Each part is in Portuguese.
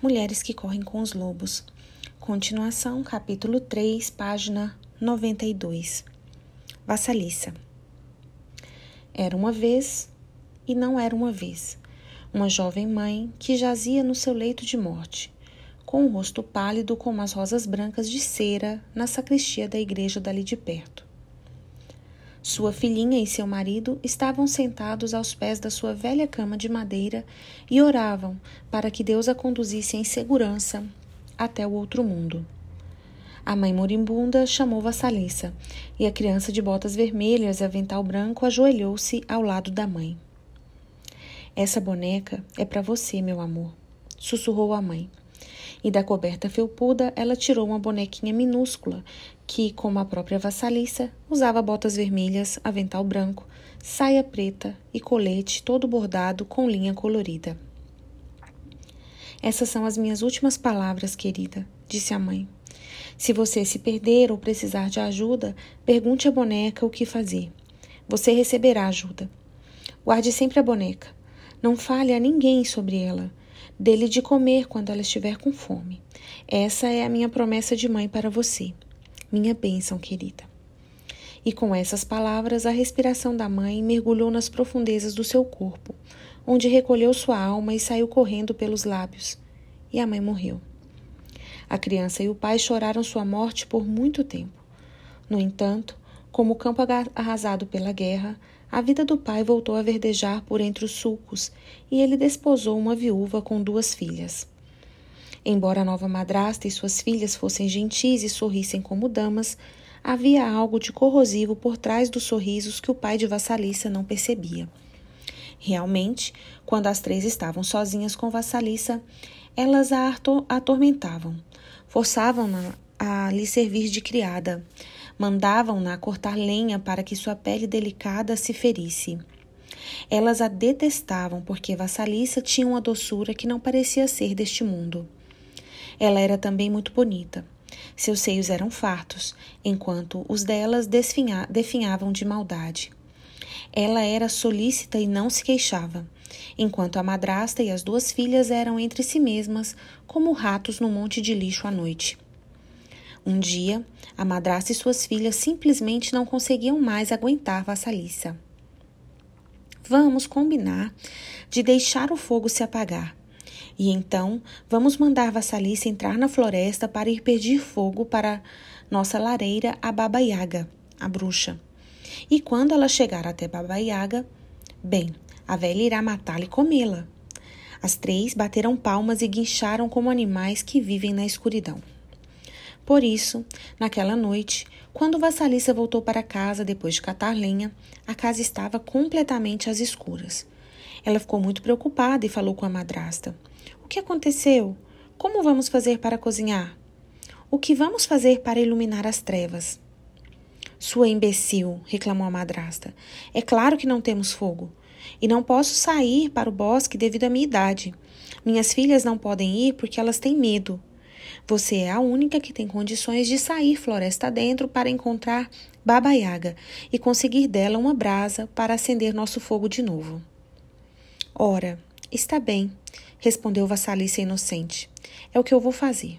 Mulheres que correm com os lobos. Continuação, capítulo 3, página 92. Vassaliça. Era uma vez e não era uma vez, uma jovem mãe que jazia no seu leito de morte, com o rosto pálido como as rosas brancas de cera na sacristia da igreja dali de perto. Sua filhinha e seu marido estavam sentados aos pés da sua velha cama de madeira e oravam para que Deus a conduzisse em segurança até o outro mundo. A mãe moribunda chamou Vassalissa e a criança de botas vermelhas e avental branco ajoelhou-se ao lado da mãe. Essa boneca é para você, meu amor, sussurrou a mãe e da coberta felpuda ela tirou uma bonequinha minúscula que, como a própria vassaliça, usava botas vermelhas, avental branco, saia preta e colete todo bordado com linha colorida. Essas são as minhas últimas palavras, querida, disse a mãe. Se você se perder ou precisar de ajuda, pergunte à boneca o que fazer. Você receberá ajuda. Guarde sempre a boneca. Não fale a ninguém sobre ela dele de comer quando ela estiver com fome. Essa é a minha promessa de mãe para você, minha bênção querida. E com essas palavras, a respiração da mãe mergulhou nas profundezas do seu corpo, onde recolheu sua alma e saiu correndo pelos lábios. E a mãe morreu. A criança e o pai choraram sua morte por muito tempo. No entanto, como o campo arrasado pela guerra, a vida do pai voltou a verdejar por entre os sulcos e ele desposou uma viúva com duas filhas. Embora a nova madrasta e suas filhas fossem gentis e sorrissem como damas, havia algo de corrosivo por trás dos sorrisos que o pai de Vassalissa não percebia. Realmente, quando as três estavam sozinhas com Vassalissa, elas a atormentavam, forçavam-na a lhe servir de criada, Mandavam-na cortar lenha para que sua pele delicada se ferisse. Elas a detestavam porque Vassalissa tinha uma doçura que não parecia ser deste mundo. Ela era também muito bonita. Seus seios eram fartos, enquanto os delas definhavam de maldade. Ela era solícita e não se queixava, enquanto a madrasta e as duas filhas eram entre si mesmas como ratos no monte de lixo à noite. Um dia, a madrasta e suas filhas simplesmente não conseguiam mais aguentar Vassalissa. Vamos combinar de deixar o fogo se apagar. E então vamos mandar Vassalissa entrar na floresta para ir pedir fogo para nossa lareira, a Baba Yaga, a bruxa. E quando ela chegar até Baba Yaga, bem, a velha irá matá-la e comê-la. As três bateram palmas e guincharam como animais que vivem na escuridão. Por isso, naquela noite, quando Vassalissa voltou para casa depois de catar lenha, a casa estava completamente às escuras. Ela ficou muito preocupada e falou com a madrasta: O que aconteceu? Como vamos fazer para cozinhar? O que vamos fazer para iluminar as trevas? Sua imbecil, reclamou a madrasta. É claro que não temos fogo. E não posso sair para o bosque devido à minha idade. Minhas filhas não podem ir porque elas têm medo. Você é a única que tem condições de sair floresta dentro para encontrar Baba Yaga e conseguir dela uma brasa para acender nosso fogo de novo. Ora, está bem, respondeu Vassalice inocente. É o que eu vou fazer.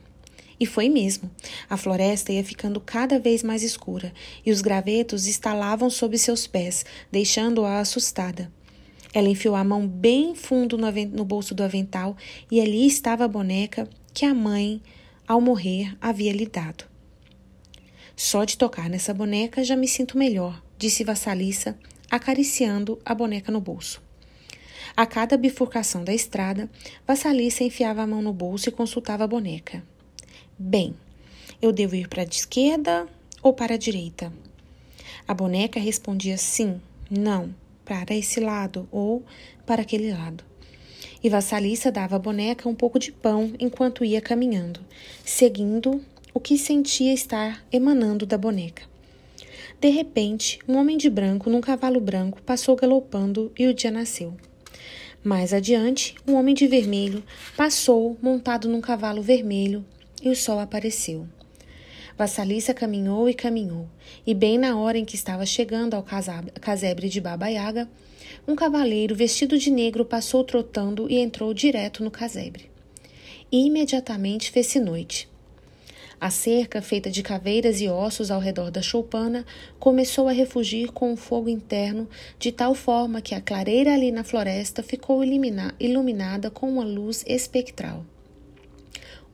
E foi mesmo. A floresta ia ficando cada vez mais escura e os gravetos estalavam sob seus pés, deixando-a assustada. Ela enfiou a mão bem fundo no bolso do avental e ali estava a boneca que a mãe ao morrer, havia lhe dado. Só de tocar nessa boneca já me sinto melhor, disse Vassalissa, acariciando a boneca no bolso. A cada bifurcação da estrada, Vassalissa enfiava a mão no bolso e consultava a boneca. Bem, eu devo ir para a esquerda ou para a direita? A boneca respondia sim, não, para esse lado ou para aquele lado e Vassalissa dava à boneca um pouco de pão enquanto ia caminhando, seguindo o que sentia estar emanando da boneca. De repente, um homem de branco num cavalo branco passou galopando e o dia nasceu. Mais adiante, um homem de vermelho passou montado num cavalo vermelho e o sol apareceu. Vassalissa caminhou e caminhou, e bem na hora em que estava chegando ao casebre de Baba Yaga, um cavaleiro vestido de negro passou trotando e entrou direto no casebre. e imediatamente fez-se noite. A cerca, feita de caveiras e ossos ao redor da choupana, começou a refugir com o fogo interno, de tal forma que a clareira ali na floresta ficou iluminada com uma luz espectral.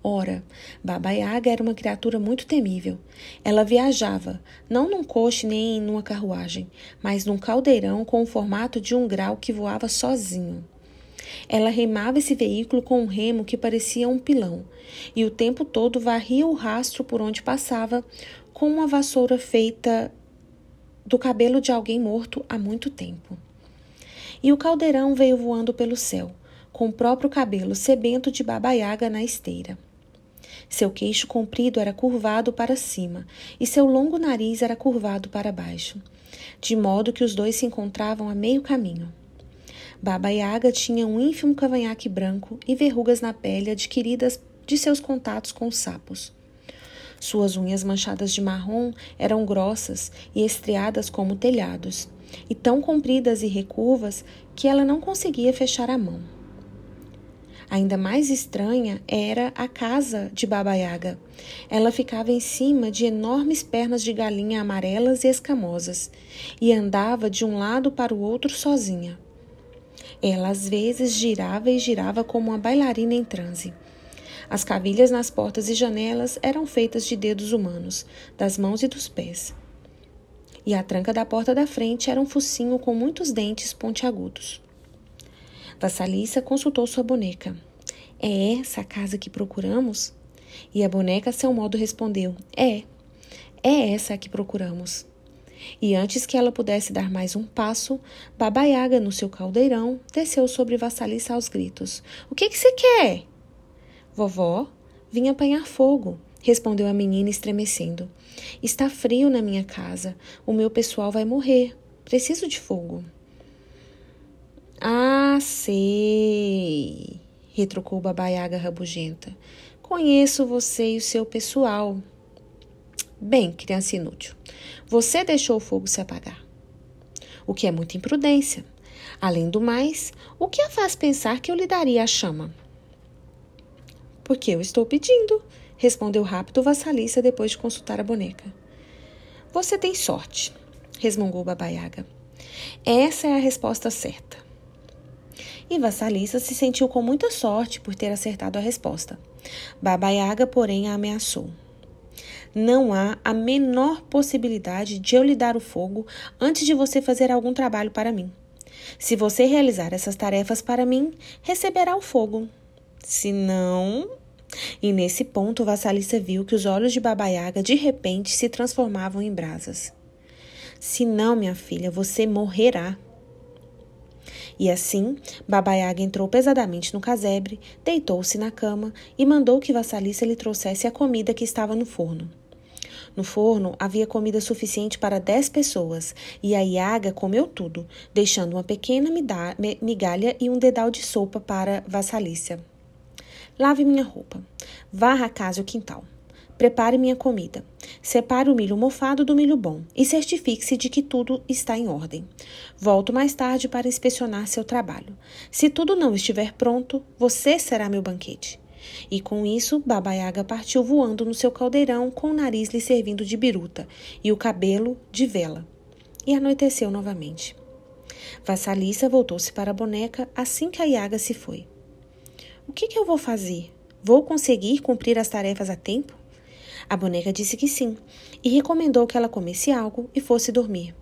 Ora, Baba Yaga era uma criatura muito temível. Ela viajava, não num coche nem numa carruagem, mas num caldeirão com o formato de um grau que voava sozinho. Ela remava esse veículo com um remo que parecia um pilão, e o tempo todo varria o rastro por onde passava com uma vassoura feita do cabelo de alguém morto há muito tempo. E o caldeirão veio voando pelo céu, com o próprio cabelo sebento de Baba Yaga na esteira. Seu queixo comprido era curvado para cima e seu longo nariz era curvado para baixo, de modo que os dois se encontravam a meio caminho. Baba Yaga tinha um ínfimo cavanhaque branco e verrugas na pele adquiridas de seus contatos com os sapos. Suas unhas manchadas de marrom eram grossas e estriadas como telhados, e tão compridas e recurvas que ela não conseguia fechar a mão. Ainda mais estranha era a casa de Baba Yaga. Ela ficava em cima de enormes pernas de galinha amarelas e escamosas e andava de um lado para o outro sozinha. Ela às vezes girava e girava como uma bailarina em transe. As cavilhas nas portas e janelas eram feitas de dedos humanos, das mãos e dos pés. E a tranca da porta da frente era um focinho com muitos dentes pontiagudos. Vassalissa consultou sua boneca. É essa a casa que procuramos? E a boneca, a seu modo, respondeu: É, é essa a que procuramos. E antes que ela pudesse dar mais um passo, Baba Yaga, no seu caldeirão, desceu sobre Vassalissa aos gritos: O que que você quer? Vovó, vim apanhar fogo, respondeu a menina estremecendo. Está frio na minha casa. O meu pessoal vai morrer. Preciso de fogo. Ah, sei, retrucou Babaiaga rabugenta. Conheço você e o seu pessoal. Bem, criança inútil, você deixou o fogo se apagar. O que é muita imprudência. Além do mais, o que a faz pensar que eu lhe daria a chama? Porque eu estou pedindo, respondeu rápido Vassalissa depois de consultar a boneca. Você tem sorte, resmungou Babaiaga. Essa é a resposta certa e Vassalissa se sentiu com muita sorte por ter acertado a resposta. Baba Yaga, porém, a ameaçou. Não há a menor possibilidade de eu lhe dar o fogo antes de você fazer algum trabalho para mim. Se você realizar essas tarefas para mim, receberá o fogo. Se não. E nesse ponto, Vassalissa viu que os olhos de Baba Yaga de repente se transformavam em brasas. Se não, minha filha, você morrerá. E assim, Baba Yaga entrou pesadamente no casebre, deitou-se na cama e mandou que Vassalissa lhe trouxesse a comida que estava no forno. No forno havia comida suficiente para dez pessoas, e a Iaga comeu tudo, deixando uma pequena migalha e um dedal de sopa para Vassalícia. Lave minha roupa. Varra a casa e o quintal. Prepare minha comida. Separe o milho mofado do milho bom e certifique-se de que tudo está em ordem. Volto mais tarde para inspecionar seu trabalho. Se tudo não estiver pronto, você será meu banquete. E com isso, Baba Yaga partiu voando no seu caldeirão com o nariz lhe servindo de biruta e o cabelo de vela. E anoiteceu novamente. Vassalissa voltou-se para a boneca assim que a Yaga se foi. O que, que eu vou fazer? Vou conseguir cumprir as tarefas a tempo? A boneca disse que sim e recomendou que ela comesse algo e fosse dormir.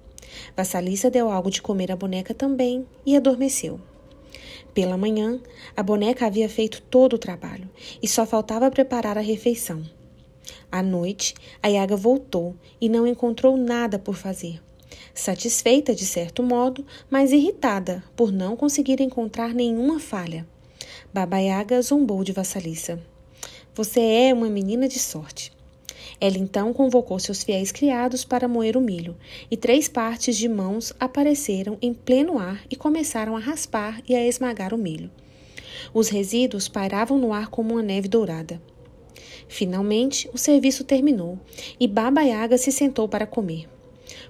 Vassalissa deu algo de comer à boneca também e adormeceu. Pela manhã, a boneca havia feito todo o trabalho e só faltava preparar a refeição. À noite, a Yaga voltou e não encontrou nada por fazer. Satisfeita de certo modo, mas irritada por não conseguir encontrar nenhuma falha. Baba Yaga zombou de Vassalissa. Você é uma menina de sorte. Ela então convocou seus fiéis criados para moer o milho, e três partes de mãos apareceram em pleno ar e começaram a raspar e a esmagar o milho. Os resíduos pairavam no ar como uma neve dourada. Finalmente, o serviço terminou e Baba Yaga se sentou para comer.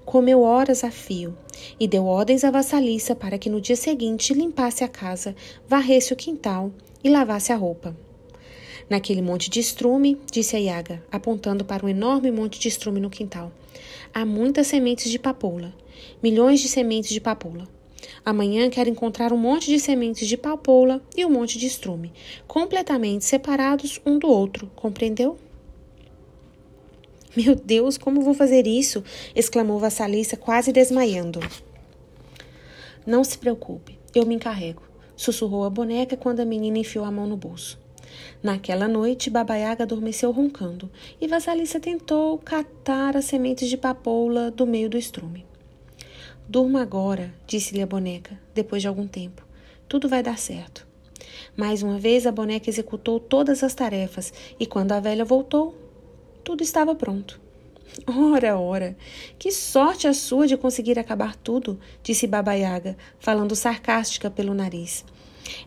Comeu horas a fio e deu ordens à vassaliça para que no dia seguinte limpasse a casa, varresse o quintal e lavasse a roupa. Naquele monte de estrume, disse a Iaga, apontando para um enorme monte de estrume no quintal. Há muitas sementes de papoula. Milhões de sementes de papoula. Amanhã quero encontrar um monte de sementes de papoula e um monte de estrume, completamente separados um do outro, compreendeu? Meu Deus, como vou fazer isso? exclamou Vassalissa, quase desmaiando. Não se preocupe, eu me encarrego, sussurrou a boneca quando a menina enfiou a mão no bolso. Naquela noite, Babaiaga adormeceu roncando e Vassalissa tentou catar as sementes de papoula do meio do estrume. Durma agora, disse-lhe a boneca, depois de algum tempo. Tudo vai dar certo. Mais uma vez, a boneca executou todas as tarefas e, quando a velha voltou, tudo estava pronto. Ora, ora, que sorte a sua de conseguir acabar tudo, disse Baba Yaga, falando sarcástica pelo nariz.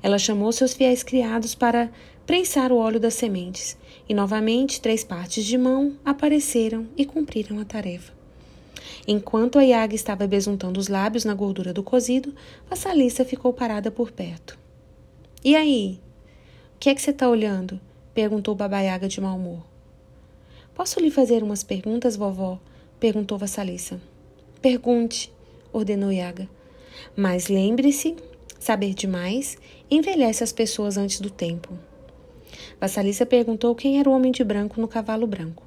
Ela chamou seus fiéis criados para prensar o óleo das sementes, e novamente três partes de mão apareceram e cumpriram a tarefa. Enquanto a Yaga estava besuntando os lábios na gordura do cozido, a Salissa ficou parada por perto. E aí? O que é que você está olhando? perguntou Baba Yaga de mau humor. Posso lhe fazer umas perguntas, vovó? perguntou Vassalissa. Pergunte, ordenou Yaga. Mas lembre-se, saber demais envelhece as pessoas antes do tempo. Vassalissa perguntou quem era o homem de branco no cavalo branco.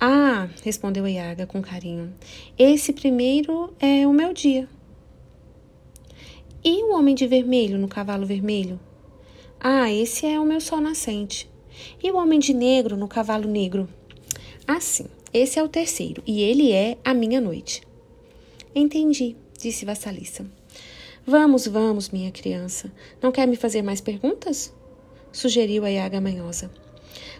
Ah, respondeu Yaga com carinho. Esse primeiro é o meu dia. E o homem de vermelho no cavalo vermelho? Ah, esse é o meu sol nascente. E o homem de negro no cavalo negro? Assim, esse é o terceiro, e ele é a minha noite. Entendi, disse Vassalissa. Vamos, vamos, minha criança. Não quer me fazer mais perguntas? Sugeriu a Iaga manhosa.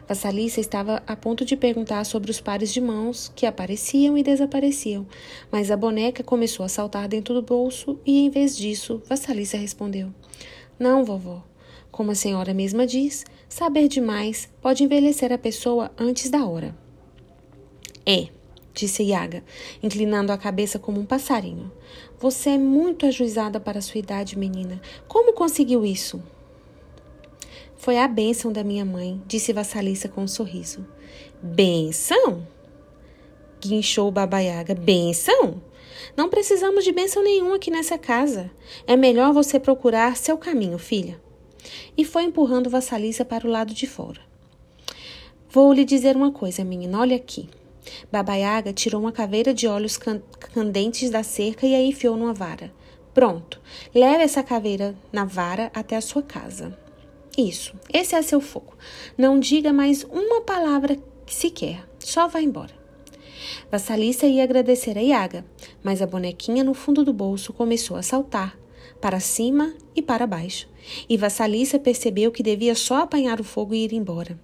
Vassalissa estava a ponto de perguntar sobre os pares de mãos que apareciam e desapareciam, mas a boneca começou a saltar dentro do bolso e, em vez disso, Vassalissa respondeu: Não, vovó. Como a senhora mesma diz, saber demais pode envelhecer a pessoa antes da hora. É, disse Yaga, inclinando a cabeça como um passarinho. Você é muito ajuizada para a sua idade, menina. Como conseguiu isso? Foi a bênção da minha mãe, disse Vassalissa com um sorriso. Benção? Guinchou Baba Yaga. Benção? Não precisamos de bênção nenhuma aqui nessa casa. É melhor você procurar seu caminho, filha. E foi empurrando Vassalissa para o lado de fora. Vou lhe dizer uma coisa, menina. Olha aqui. Baba Yaga tirou uma caveira de olhos candentes da cerca e a enfiou numa vara. Pronto, leve essa caveira na vara até a sua casa. Isso, esse é seu fogo. Não diga mais uma palavra sequer, só vá embora. Vassalissa ia agradecer a Iaga, mas a bonequinha no fundo do bolso começou a saltar, para cima e para baixo, e Vassalissa percebeu que devia só apanhar o fogo e ir embora.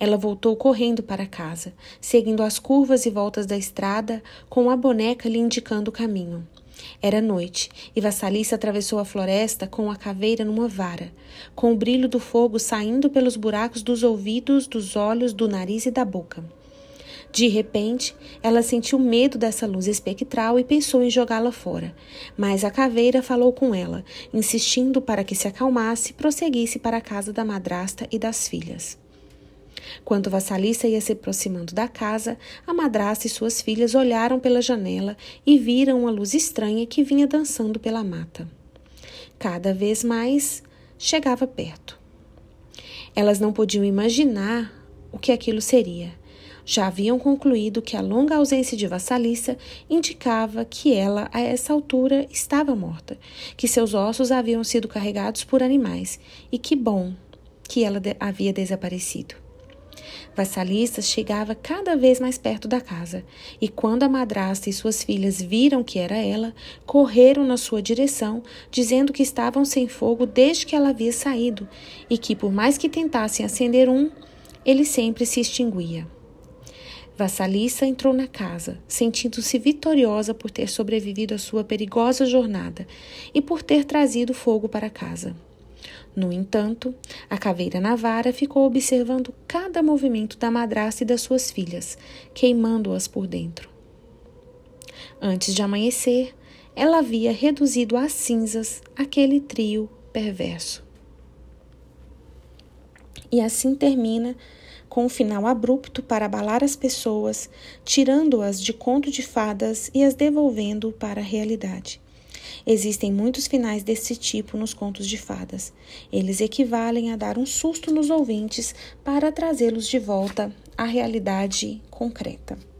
Ela voltou correndo para casa, seguindo as curvas e voltas da estrada, com a boneca lhe indicando o caminho. Era noite, e Vassalissa atravessou a floresta com a caveira numa vara, com o brilho do fogo saindo pelos buracos dos ouvidos, dos olhos, do nariz e da boca. De repente, ela sentiu medo dessa luz espectral e pensou em jogá-la fora. Mas a caveira falou com ela, insistindo para que se acalmasse e prosseguisse para a casa da madrasta e das filhas. Quando Vassalissa ia se aproximando da casa, a madrasta e suas filhas olharam pela janela e viram uma luz estranha que vinha dançando pela mata. Cada vez mais chegava perto. Elas não podiam imaginar o que aquilo seria. Já haviam concluído que a longa ausência de Vassalissa indicava que ela, a essa altura, estava morta, que seus ossos haviam sido carregados por animais e que bom que ela havia desaparecido. Vassalissa chegava cada vez mais perto da casa, e quando a madrasta e suas filhas viram que era ela, correram na sua direção, dizendo que estavam sem fogo desde que ela havia saído, e que por mais que tentassem acender um, ele sempre se extinguia. Vassalissa entrou na casa, sentindo-se vitoriosa por ter sobrevivido à sua perigosa jornada e por ter trazido fogo para casa. No entanto, a caveira Navara ficou observando cada movimento da madrasta e das suas filhas, queimando-as por dentro. Antes de amanhecer, ela havia reduzido a cinzas aquele trio perverso. E assim termina com um final abrupto para abalar as pessoas, tirando-as de conto de fadas e as devolvendo para a realidade. Existem muitos finais desse tipo nos contos de fadas. Eles equivalem a dar um susto nos ouvintes para trazê-los de volta à realidade concreta.